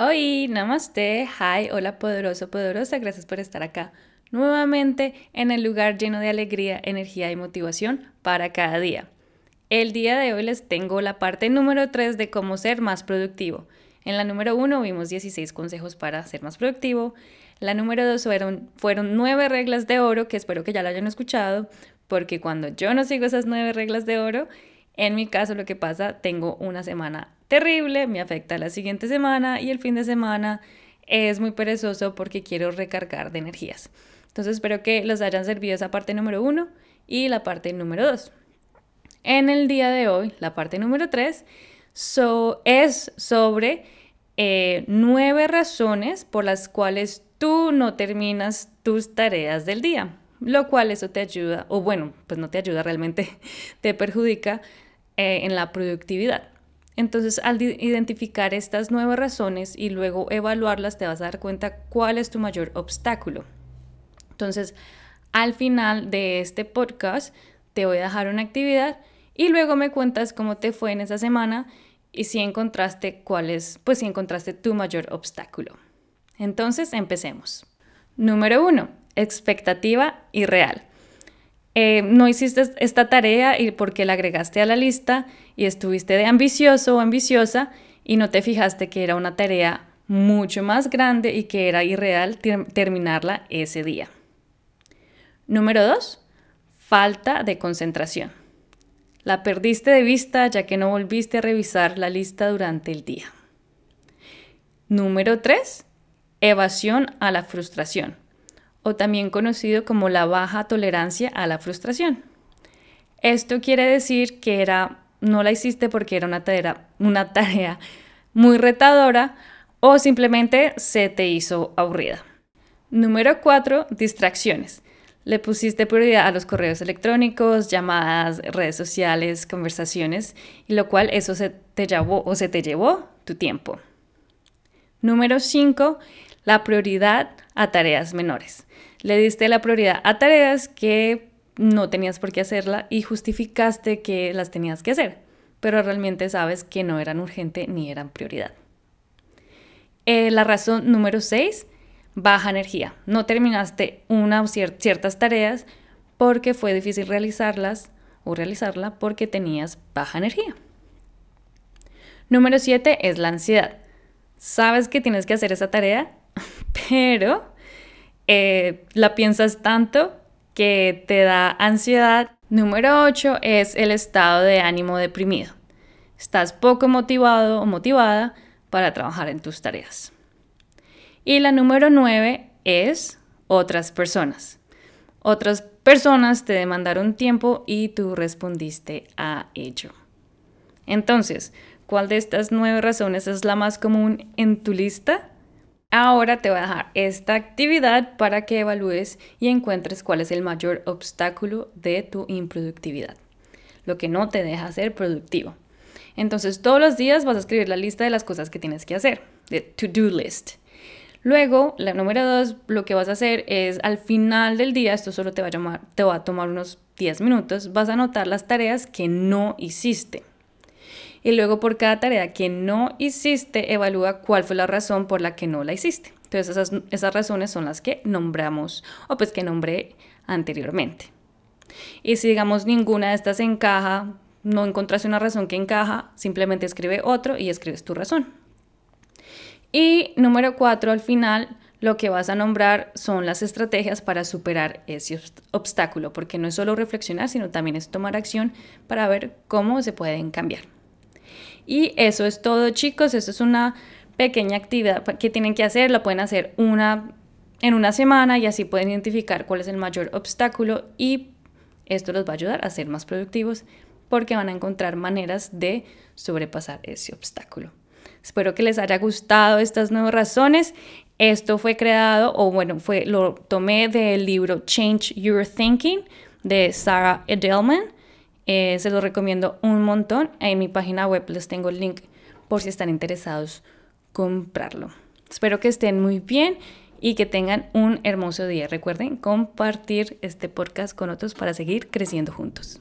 Hoy, namaste, hi, hola poderoso, poderosa, gracias por estar acá nuevamente en el lugar lleno de alegría, energía y motivación para cada día. El día de hoy les tengo la parte número 3 de cómo ser más productivo. En la número 1 vimos 16 consejos para ser más productivo. La número 2 fueron, fueron 9 reglas de oro, que espero que ya lo hayan escuchado, porque cuando yo no sigo esas 9 reglas de oro, en mi caso lo que pasa, tengo una semana terrible, me afecta la siguiente semana y el fin de semana es muy perezoso porque quiero recargar de energías. Entonces espero que los hayan servido esa parte número uno y la parte número dos. En el día de hoy, la parte número tres es sobre eh, nueve razones por las cuales tú no terminas tus tareas del día, lo cual eso te ayuda, o bueno, pues no te ayuda realmente, te perjudica eh, en la productividad. Entonces, al identificar estas nuevas razones y luego evaluarlas, te vas a dar cuenta cuál es tu mayor obstáculo. Entonces, al final de este podcast, te voy a dejar una actividad y luego me cuentas cómo te fue en esa semana y si encontraste cuál es, pues si encontraste tu mayor obstáculo. Entonces, empecemos. Número uno, expectativa irreal. Eh, no hiciste esta tarea y porque la agregaste a la lista y estuviste de ambicioso o ambiciosa y no te fijaste que era una tarea mucho más grande y que era irreal terminarla ese día. Número dos, falta de concentración. La perdiste de vista ya que no volviste a revisar la lista durante el día. Número tres, evasión a la frustración o también conocido como la baja tolerancia a la frustración. Esto quiere decir que era, no la hiciste porque era una tarea, una tarea muy retadora o simplemente se te hizo aburrida. Número 4. Distracciones. Le pusiste prioridad a los correos electrónicos, llamadas, redes sociales, conversaciones, y lo cual eso se te llevó o se te llevó tu tiempo. Número 5. La prioridad a tareas menores le diste la prioridad a tareas que no tenías por qué hacerla y justificaste que las tenías que hacer, pero realmente sabes que no eran urgente ni eran prioridad. Eh, la razón número 6, baja energía. No terminaste una o ciertas tareas porque fue difícil realizarlas o realizarla porque tenías baja energía. Número 7 es la ansiedad. Sabes que tienes que hacer esa tarea, pero eh, la piensas tanto que te da ansiedad. Número 8 es el estado de ánimo deprimido. Estás poco motivado o motivada para trabajar en tus tareas. Y la número 9 es otras personas. Otras personas te demandaron tiempo y tú respondiste a ello. Entonces, ¿cuál de estas nueve razones es la más común en tu lista? Ahora te voy a dejar esta actividad para que evalúes y encuentres cuál es el mayor obstáculo de tu improductividad, lo que no te deja ser productivo. Entonces todos los días vas a escribir la lista de las cosas que tienes que hacer, de to-do list. Luego, la número dos, lo que vas a hacer es al final del día, esto solo te va a, te va a tomar unos 10 minutos, vas a anotar las tareas que no hiciste y luego por cada tarea que no hiciste, evalúa cuál fue la razón por la que no la hiciste. Entonces esas, esas razones son las que nombramos o pues que nombré anteriormente. Y si digamos ninguna de estas encaja, no encontraste una razón que encaja, simplemente escribe otro y escribes tu razón. Y número cuatro, al final, lo que vas a nombrar son las estrategias para superar ese obstáculo, porque no es solo reflexionar, sino también es tomar acción para ver cómo se pueden cambiar. Y eso es todo, chicos. Eso es una pequeña actividad que tienen que hacer. Lo pueden hacer una en una semana y así pueden identificar cuál es el mayor obstáculo y esto los va a ayudar a ser más productivos porque van a encontrar maneras de sobrepasar ese obstáculo. Espero que les haya gustado estas nuevas razones. Esto fue creado, o bueno, fue, lo tomé del libro Change Your Thinking de Sarah Edelman. Eh, se lo recomiendo un montón. En mi página web les tengo el link por si están interesados comprarlo. Espero que estén muy bien y que tengan un hermoso día. Recuerden compartir este podcast con otros para seguir creciendo juntos.